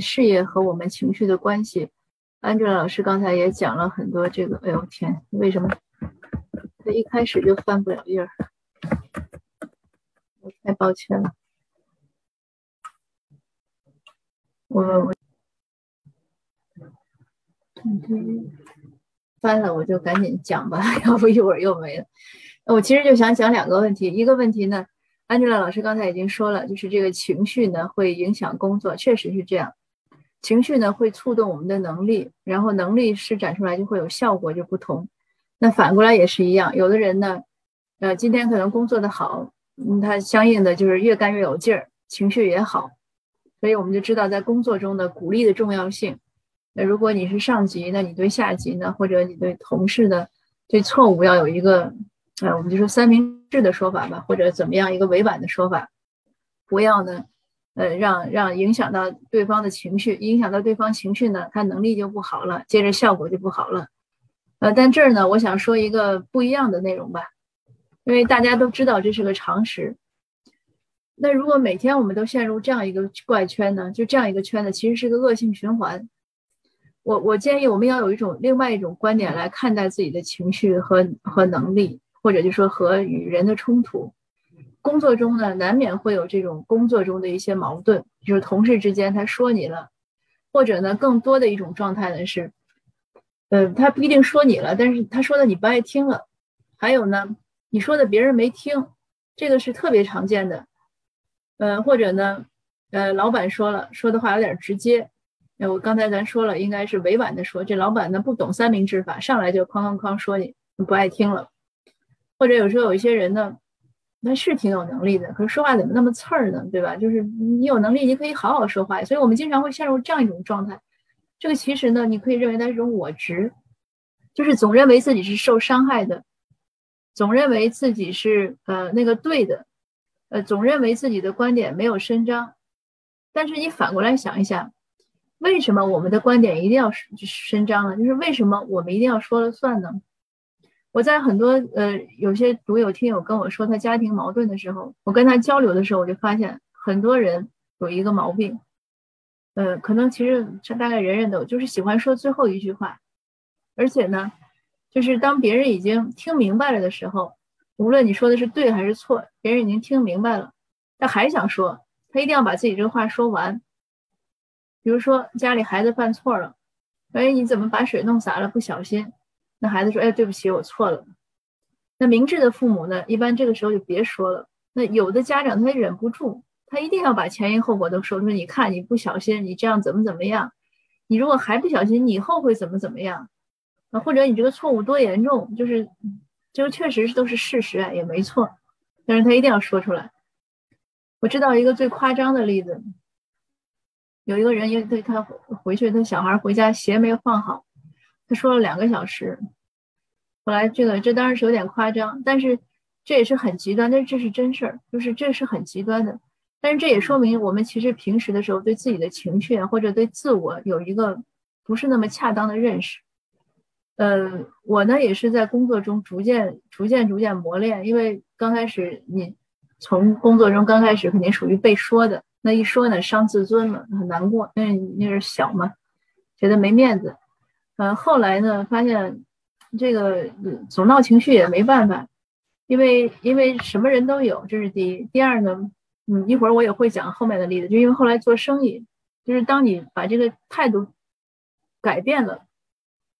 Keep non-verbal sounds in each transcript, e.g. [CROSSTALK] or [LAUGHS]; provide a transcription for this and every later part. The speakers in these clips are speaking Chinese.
事业和我们情绪的关系。安哲老师刚才也讲了很多这个。哎呦天，为什么他一开始就翻不了页儿？我太抱歉了。我我翻了，我就赶紧讲吧，[LAUGHS] 要不一会儿又没了。我其实就想讲两个问题，一个问题呢。安吉拉老师刚才已经说了，就是这个情绪呢会影响工作，确实是这样。情绪呢会触动我们的能力，然后能力施展出来就会有效果就不同。那反过来也是一样，有的人呢，呃，今天可能工作的好，嗯，他相应的就是越干越有劲儿，情绪也好。所以我们就知道在工作中的鼓励的重要性。那如果你是上级，那你对下级呢，或者你对同事的对错误要有一个。呃，我们就说三明治的说法吧，或者怎么样一个委婉的说法，不要呢，呃，让让影响到对方的情绪，影响到对方情绪呢，他能力就不好了，接着效果就不好了。呃，但这儿呢，我想说一个不一样的内容吧，因为大家都知道这是个常识。那如果每天我们都陷入这样一个怪圈呢，就这样一个圈子，其实是个恶性循环。我我建议我们要有一种另外一种观点来看待自己的情绪和和能力。或者就说和与人的冲突，工作中呢难免会有这种工作中的一些矛盾，就是同事之间他说你了，或者呢更多的一种状态呢是，呃他不一定说你了，但是他说的你不爱听了，还有呢你说的别人没听，这个是特别常见的，呃或者呢呃老板说了说的话有点直接，那我刚才咱说了应该是委婉的说，这老板呢不懂三明治法，上来就哐哐哐说你不爱听了。或者有时候有一些人呢，那是挺有能力的，可是说话怎么那么刺儿呢？对吧？就是你有能力，你可以好好说话。所以我们经常会陷入这样一种状态。这个其实呢，你可以认为它是一种我执，就是总认为自己是受伤害的，总认为自己是呃那个对的，呃总认为自己的观点没有伸张。但是你反过来想一想，为什么我们的观点一定要伸张呢？就是为什么我们一定要说了算呢？我在很多呃，有些读友听友跟我说他家庭矛盾的时候，我跟他交流的时候，我就发现很多人有一个毛病，呃，可能其实这大概人人都就是喜欢说最后一句话，而且呢，就是当别人已经听明白了的时候，无论你说的是对还是错，别人已经听明白了，他还想说，他一定要把自己这个话说完。比如说家里孩子犯错了，哎，你怎么把水弄洒了？不小心。那孩子说：“哎，对不起，我错了。”那明智的父母呢？一般这个时候就别说了。那有的家长他忍不住，他一定要把前因后果都说出来。你看，你不小心，你这样怎么怎么样？你如果还不小心，你以后会怎么怎么样？啊，或者你这个错误多严重？就是就确实是都是事实啊，也没错。但是他一定要说出来。我知道一个最夸张的例子，有一个人因为对他回去，他小孩回家鞋没有放好。他说了两个小时，后来这个这当然是有点夸张，但是这也是很极端，但是这是真事儿，就是这是很极端的，但是这也说明我们其实平时的时候对自己的情绪啊或者对自我有一个不是那么恰当的认识。呃，我呢也是在工作中逐渐、逐渐、逐渐磨练，因为刚开始你从工作中刚开始肯定属于被说的，那一说呢伤自尊了，很难过，因为那是小嘛，觉得没面子。嗯，后来呢，发现这个总闹情绪也没办法，因为因为什么人都有，这是第一。第二呢，嗯，一会儿我也会讲后面的例子，就因为后来做生意，就是当你把这个态度改变了，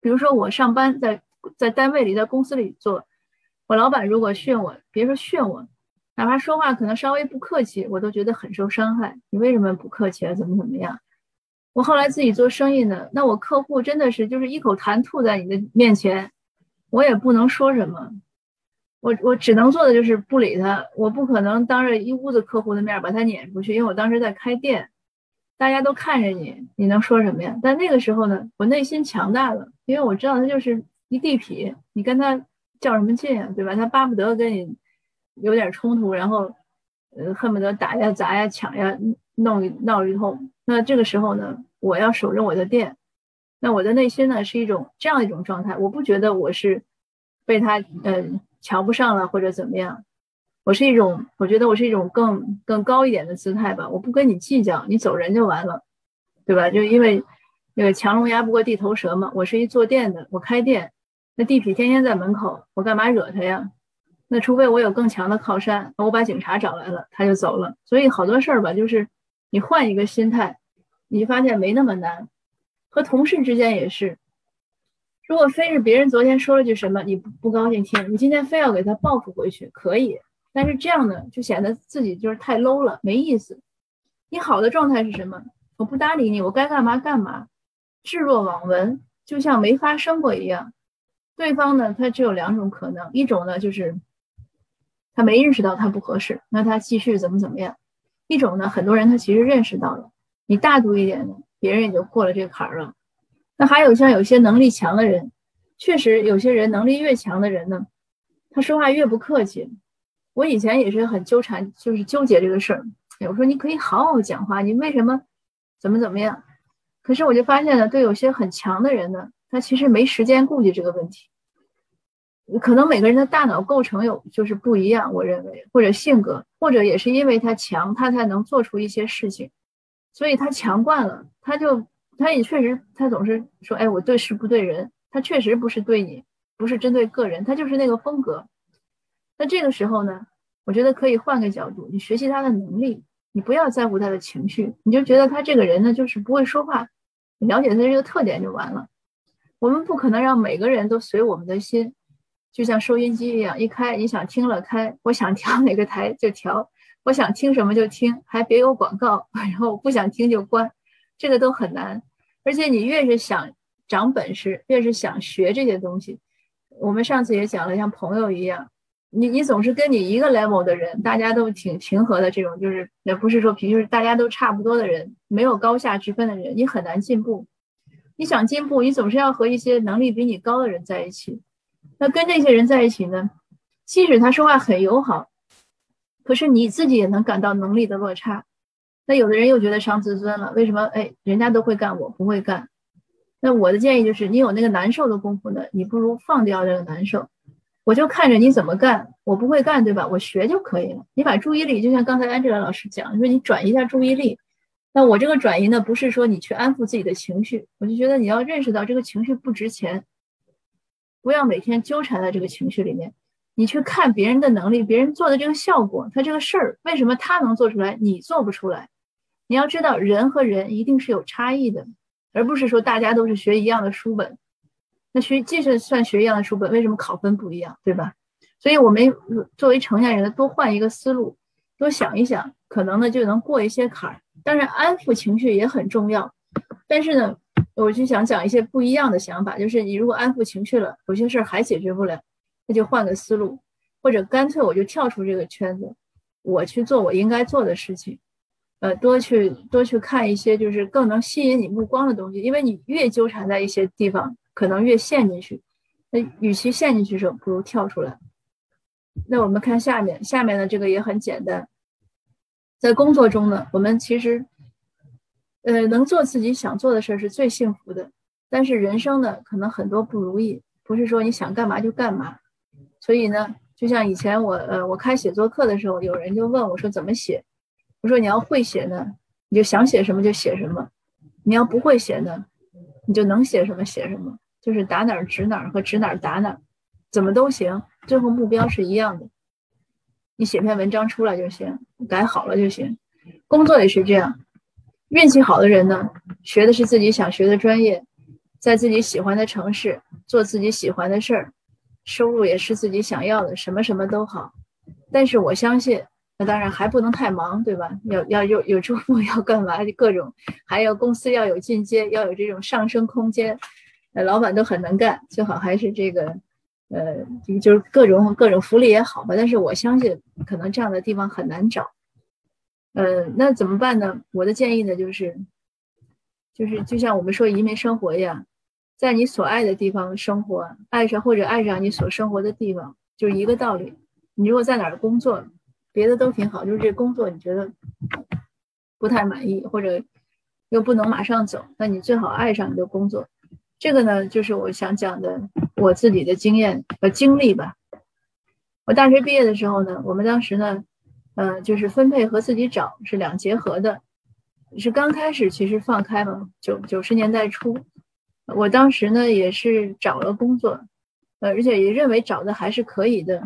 比如说我上班在在单位里，在公司里做，我老板如果训我，别说训我，哪怕说话可能稍微不客气，我都觉得很受伤害。你为什么不客气啊？怎么怎么样？我后来自己做生意呢，那我客户真的是就是一口痰吐在你的面前，我也不能说什么，我我只能做的就是不理他，我不可能当着一屋子客户的面把他撵出去，因为我当时在开店，大家都看着你，你能说什么呀？但那个时候呢，我内心强大了，因为我知道他就是一地痞，你跟他较什么劲啊，对吧？他巴不得跟你有点冲突，然后呃恨不得打呀砸呀抢呀。弄一闹一通，那这个时候呢，我要守着我的店，那我的内心呢是一种这样一种状态，我不觉得我是被他呃瞧不上了或者怎么样，我是一种，我觉得我是一种更更高一点的姿态吧，我不跟你计较，你走人就完了，对吧？就因为那个强龙压不过地头蛇嘛。我是一做店的，我开店，那地痞天天在门口，我干嘛惹他呀？那除非我有更强的靠山，我把警察找来了，他就走了。所以好多事儿吧，就是你换一个心态，你发现没那么难。和同事之间也是，如果非是别人昨天说了句什么，你不不高兴听，你今天非要给他报复回去，可以。但是这样呢，就显得自己就是太 low 了，没意思。你好的状态是什么？我不搭理你，我该干嘛干嘛，置若罔闻，就像没发生过一样。对方呢，他只有两种可能，一种呢就是他没认识到他不合适，那他继续怎么怎么样；一种呢，很多人他其实认识到了，你大度一点呢，别人也就过了这个坎儿了。那还有像有些能力强的人，确实有些人能力越强的人呢，他说话越不客气。我以前也是很纠缠，就是纠结这个事儿。我说你可以好好讲话，你为什么怎么怎么样？可是我就发现呢，对有些很强的人呢，他其实没时间顾及这个问题。可能每个人的大脑构成有就是不一样，我认为或者性格，或者也是因为他强，他才能做出一些事情。所以他强惯了，他就他也确实，他总是说，哎，我对事不对人。他确实不是对你，不是针对个人，他就是那个风格。那这个时候呢，我觉得可以换个角度，你学习他的能力，你不要在乎他的情绪，你就觉得他这个人呢就是不会说话，你了解他这个特点就完了。我们不可能让每个人都随我们的心，就像收音机一样，一开你想听了开，我想调哪个台就调，我想听什么就听，还别有广告，然后不想听就关，这个都很难。而且你越是想长本事，越是想学这些东西，我们上次也讲了，像朋友一样。你你总是跟你一个 level 的人，大家都挺平和的这种，就是也不是说平，就是大家都差不多的人，没有高下之分的人，你很难进步。你想进步，你总是要和一些能力比你高的人在一起。那跟这些人在一起呢，即使他说话很友好，可是你自己也能感到能力的落差。那有的人又觉得伤自尊了，为什么？哎，人家都会干，我不会干。那我的建议就是，你有那个难受的功夫呢，你不如放掉这个难受。我就看着你怎么干，我不会干，对吧？我学就可以了。你把注意力，就像刚才安吉拉老师讲，说你转移一下注意力。那我这个转移呢，不是说你去安抚自己的情绪，我就觉得你要认识到这个情绪不值钱，不要每天纠缠在这个情绪里面。你去看别人的能力，别人做的这个效果，他这个事儿为什么他能做出来，你做不出来？你要知道，人和人一定是有差异的，而不是说大家都是学一样的书本。那学即使算学一样的书本，为什么考分不一样，对吧？所以，我们作为成年人，多换一个思路，多想一想，可能呢就能过一些坎儿。当然，安抚情绪也很重要。但是呢，我就想讲一些不一样的想法，就是你如果安抚情绪了，有些事儿还解决不了，那就换个思路，或者干脆我就跳出这个圈子，我去做我应该做的事情。呃，多去多去看一些就是更能吸引你目光的东西，因为你越纠缠在一些地方。可能越陷进去，那与其陷进去时候，不如跳出来。那我们看下面，下面的这个也很简单。在工作中呢，我们其实，呃，能做自己想做的事儿是最幸福的。但是人生呢，可能很多不如意，不是说你想干嘛就干嘛。所以呢，就像以前我，呃，我开写作课的时候，有人就问我说怎么写？我说你要会写呢，你就想写什么就写什么；你要不会写呢？你就能写什么写什么，就是打哪儿指哪儿和指哪儿打哪儿，怎么都行，最后目标是一样的。你写篇文章出来就行，改好了就行。工作也是这样，运气好的人呢，学的是自己想学的专业，在自己喜欢的城市做自己喜欢的事儿，收入也是自己想要的，什么什么都好。但是我相信。那当然还不能太忙，对吧？要要有有周末要干嘛？各种，还有公司要有进阶，要有这种上升空间。呃，老板都很能干，最好还是这个，呃，就是各种各种福利也好吧。但是我相信，可能这样的地方很难找。呃，那怎么办呢？我的建议呢，就是，就是就像我们说移民生活一样，在你所爱的地方生活，爱上或者爱上你所生活的地方，就是一个道理。你如果在哪儿工作？别的都挺好，就是这工作你觉得不太满意，或者又不能马上走，那你最好爱上你的工作。这个呢，就是我想讲的我自己的经验和经历吧。我大学毕业的时候呢，我们当时呢，呃，就是分配和自己找是两结合的。是刚开始其实放开嘛，九九十年代初，我当时呢也是找了工作，呃，而且也认为找的还是可以的，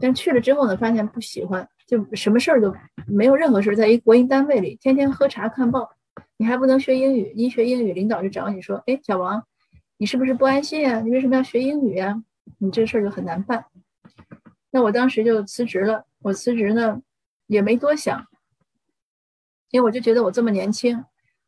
但去了之后呢，发现不喜欢，就什么事儿都没有任何事儿，在一国营单位里，天天喝茶看报，你还不能学英语，一学英语，领导就找你说，哎，小王，你是不是不安心啊？你为什么要学英语呀？你这事儿就很难办。那我当时就辞职了，我辞职呢也没多想。因为我就觉得我这么年轻，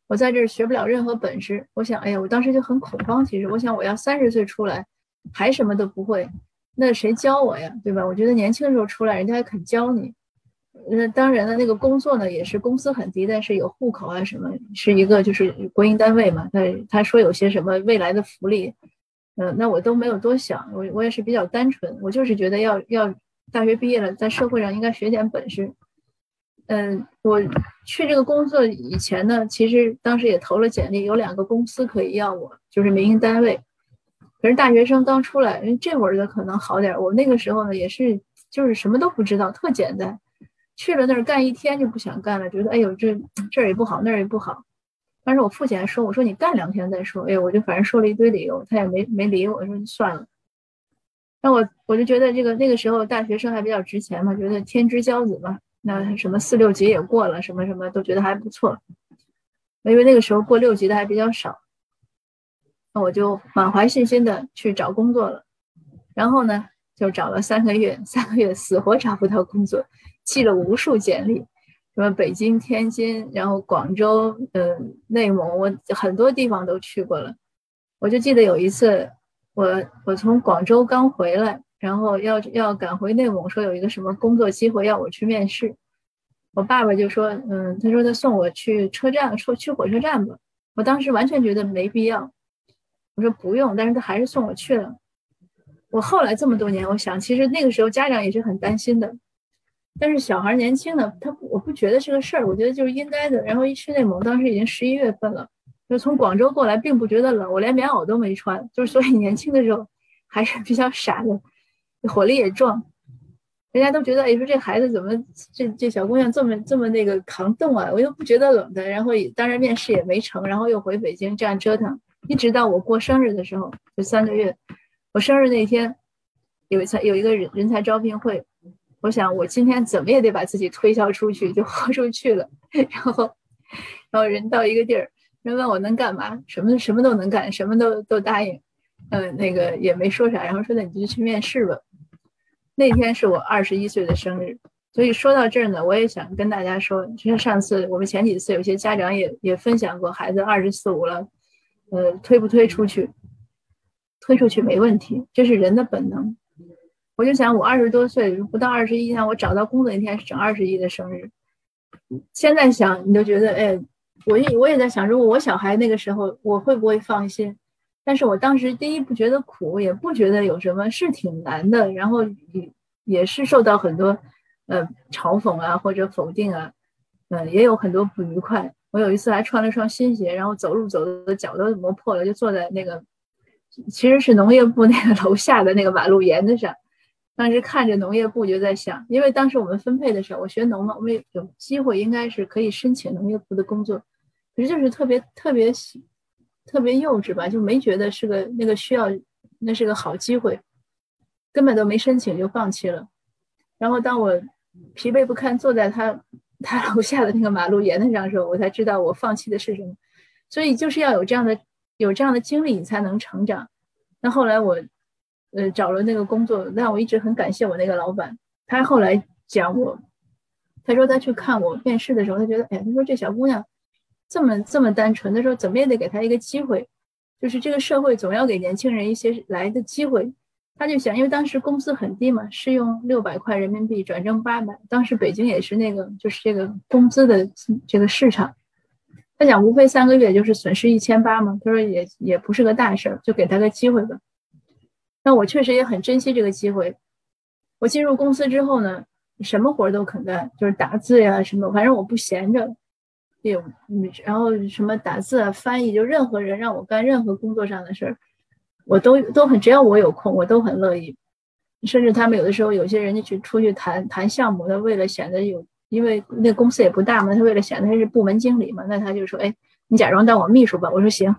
我在这儿学不了任何本事。我想，哎呀，我当时就很恐慌。其实，我想我要三十岁出来，还什么都不会，那谁教我呀？对吧？我觉得年轻的时候出来，人家还肯教你。那当然了，那个工作呢，也是工资很低，但是有户口啊什么，是一个就是国营单位嘛。他他说有些什么未来的福利，嗯，那我都没有多想。我我也是比较单纯，我就是觉得要要大学毕业了，在社会上应该学点本事。嗯，我去这个工作以前呢，其实当时也投了简历，有两个公司可以要我，就是民营单位。可是大学生刚出来，人这会儿的可能好点儿。我那个时候呢，也是就是什么都不知道，特简单。去了那儿干一天就不想干了，觉得哎呦这这儿也不好，那儿也不好。但是我父亲还说，我说你干两天再说。哎呦，我就反正说了一堆理由，他也没没理我，说算了。那我我就觉得这个那个时候大学生还比较值钱嘛，觉得天之骄子嘛。那什么四六级也过了，什么什么都觉得还不错，因为那个时候过六级的还比较少。那我就满怀信心的去找工作了，然后呢，就找了三个月，三个月死活找不到工作，寄了无数简历，什么北京、天津，然后广州，嗯，内蒙，我很多地方都去过了。我就记得有一次，我我从广州刚回来。然后要要赶回内蒙，说有一个什么工作机会要我去面试，我爸爸就说，嗯，他说他送我去车站，说去火车站吧。我当时完全觉得没必要，我说不用，但是他还是送我去了。我后来这么多年，我想其实那个时候家长也是很担心的，但是小孩年轻的他我不觉得是个事儿，我觉得就是应该的。然后一去内蒙，当时已经十一月份了，就从广州过来，并不觉得冷，我连棉袄都没穿，就是所以年轻的时候还是比较傻的。火力也壮，人家都觉得，哎，说这孩子怎么，这这小姑娘这么这么那个抗冻啊？我又不觉得冷的。然后也当然面试也没成，然后又回北京这样折腾，一直到我过生日的时候，就三个月。我生日那天，有一才有一个人人才招聘会，我想我今天怎么也得把自己推销出去，就豁出去了。[LAUGHS] 然后，然后人到一个地儿，人问我能干嘛，什么什么都能干，什么都都答应。嗯，那个也没说啥，然后说那你就去面试吧。那天是我二十一岁的生日，所以说到这儿呢，我也想跟大家说，就像上次我们前几次有些家长也也分享过，孩子二十四五了，呃，推不推出去？推出去没问题，这是人的本能。我就想，我二十多岁，不到二十一天，我找到工作那天是整二十一的生日。现在想，你都觉得，哎，我也我也在想，如果我小孩那个时候，我会不会放心？但是我当时第一不觉得苦，也不觉得有什么，是挺难的。然后也也是受到很多，呃，嘲讽啊或者否定啊，嗯，也有很多不愉快。我有一次还穿了双新鞋，然后走路走的脚都磨破了，就坐在那个其实是农业部 [LAUGHS] 那个楼下的那个马路沿子上。当时看着农业部就在想，因为当时我们分配的时候，我学农嘛，我们有机会应该是可以申请农业部的工作，可是就是特别特别。特别幼稚吧，就没觉得是个那个需要，那是个好机会，根本都没申请就放弃了。然后当我疲惫不堪坐在他他楼下的那个马路沿子上的时候，我才知道我放弃的是什么。所以就是要有这样的有这样的经历，你才能成长。那后来我呃找了那个工作，但我一直很感谢我那个老板。他后来讲我，他说他去看我面试的时候，他觉得哎，他说这小姑娘。这么这么单纯的时候，怎么也得给他一个机会，就是这个社会总要给年轻人一些来的机会。他就想，因为当时工资很低嘛，是用六百块人民币转正八百，当时北京也是那个就是这个工资的这个市场。他想，无非三个月就是损失一千八嘛，他说也也不是个大事儿，就给他个机会吧。那我确实也很珍惜这个机会。我进入公司之后呢，什么活都肯干，就是打字呀什么，反正我不闲着。有，然后什么打字啊、翻译，就任何人让我干任何工作上的事儿，我都都很，只要我有空，我都很乐意。甚至他们有的时候，有些人家去出去谈谈项目，他为了显得有因为那公司也不大嘛，他为了显得他是部门经理嘛，那他就说，哎，你假装当我秘书吧。我说行，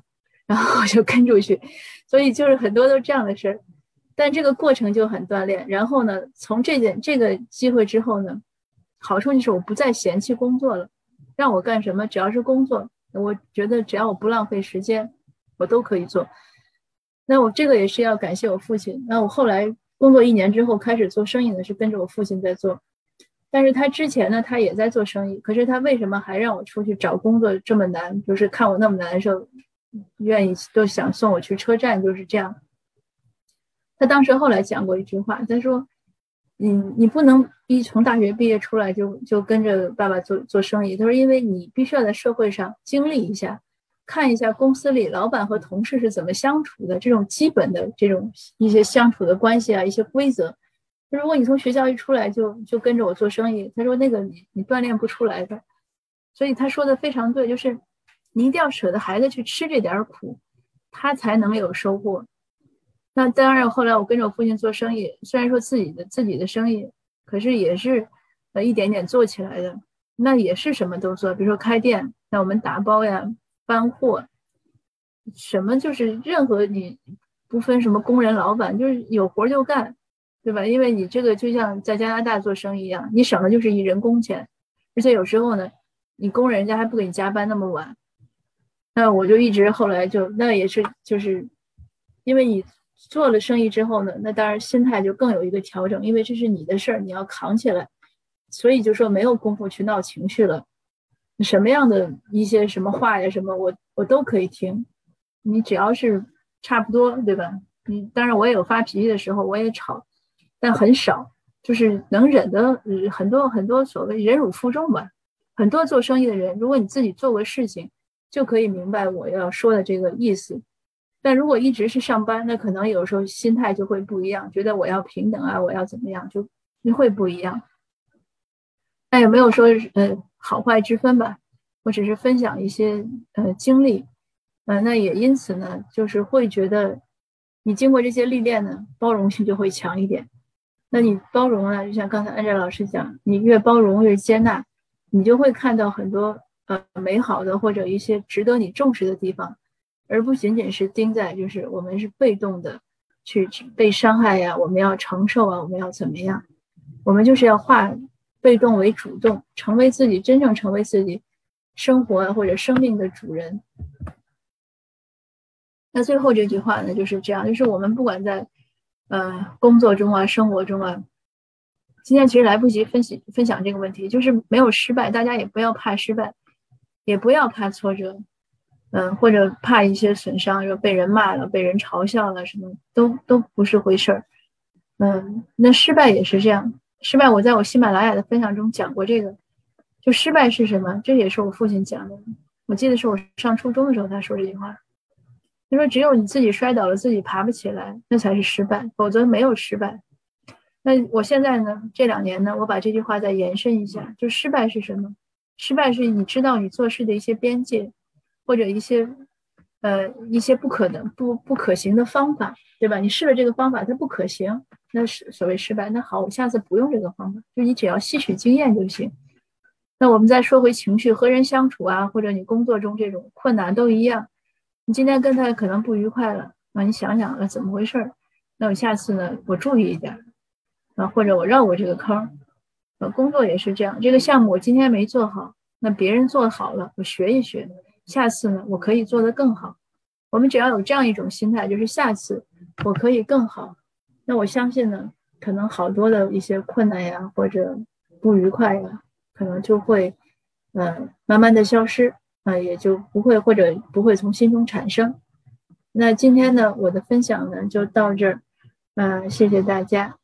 然后我就跟出去。所以就是很多都这样的事儿，但这个过程就很锻炼。然后呢，从这件这个机会之后呢，好处就是我不再嫌弃工作了，让我干什么只要是工作，我觉得只要我不浪费时间，我都可以做。那我这个也是要感谢我父亲。那我后来工作一年之后开始做生意呢，是跟着我父亲在做。但是他之前呢，他也在做生意。可是他为什么还让我出去找工作这么难？就是看我那么难受。愿意都想送我去车站，就是这样。他当时后来讲过一句话，他说：“你你不能一从大学毕业出来就就跟着爸爸做做生意。”他说：“因为你必须要在社会上经历一下，看一下公司里老板和同事是怎么相处的，这种基本的这种一些相处的关系啊，一些规则。如果你从学校一出来就就跟着我做生意，他说那个你你锻炼不出来的。所以他说的非常对，就是。”你一定要舍得孩子去吃这点苦，他才能有收获。那当然，后来我跟着我父亲做生意，虽然说自己的自己的生意，可是也是呃一点点做起来的。那也是什么都做，比如说开店，那我们打包呀、搬货，什么就是任何你不分什么工人、老板，就是有活就干，对吧？因为你这个就像在加拿大做生意一样，你省的就是一人工钱，而且有时候呢，你工人人家还不给你加班那么晚。那我就一直后来就那也是就是，因为你做了生意之后呢，那当然心态就更有一个调整，因为这是你的事儿，你要扛起来，所以就说没有功夫去闹情绪了。什么样的一些什么话呀，什么我我都可以听，你只要是差不多，对吧？你当然我也有发脾气的时候，我也吵，但很少，就是能忍的很多很多所谓忍辱负重吧。很多做生意的人，如果你自己做过事情。就可以明白我要说的这个意思，但如果一直是上班，那可能有时候心态就会不一样，觉得我要平等啊，我要怎么样，就会不一样。那也没有说呃好坏之分吧，我只是分享一些呃经历，呃，那也因此呢，就是会觉得你经过这些历练呢，包容性就会强一点。那你包容呢，就像刚才安哲老师讲，你越包容越接纳，你就会看到很多。呃，美好的或者一些值得你重视的地方，而不仅仅是盯在就是我们是被动的去被伤害呀，我们要承受啊，我们要怎么样？我们就是要化被动为主动，成为自己真正成为自己生活或者生命的主人。那最后这句话呢，就是这样，就是我们不管在呃工作中啊，生活中啊，今天其实来不及分析分享这个问题，就是没有失败，大家也不要怕失败。也不要怕挫折，嗯，或者怕一些损伤，说被人骂了、被人嘲笑了，什么都都不是回事儿，嗯，那失败也是这样。失败，我在我喜马拉雅的分享中讲过这个，就失败是什么？这也是我父亲讲的。我记得是我上初中的时候他说这句话，他说：“只有你自己摔倒了，自己爬不起来，那才是失败，否则没有失败。”那我现在呢？这两年呢，我把这句话再延伸一下，就失败是什么？失败是你知道你做事的一些边界，或者一些，呃，一些不可能、不不可行的方法，对吧？你试了这个方法，它不可行，那是所谓失败。那好，我下次不用这个方法，就你只要吸取经验就行。那我们再说回情绪，和人相处啊，或者你工作中这种困难都一样。你今天跟他可能不愉快了，那你想想啊，怎么回事儿？那我下次呢，我注意一点，啊，或者我绕过这个坑。呃，工作也是这样。这个项目我今天没做好，那别人做好了，我学一学，下次呢，我可以做得更好。我们只要有这样一种心态，就是下次我可以更好。那我相信呢，可能好多的一些困难呀，或者不愉快呀，可能就会，嗯，慢慢的消失，啊，也就不会或者不会从心中产生。那今天呢，我的分享呢就到这儿，嗯，谢谢大家。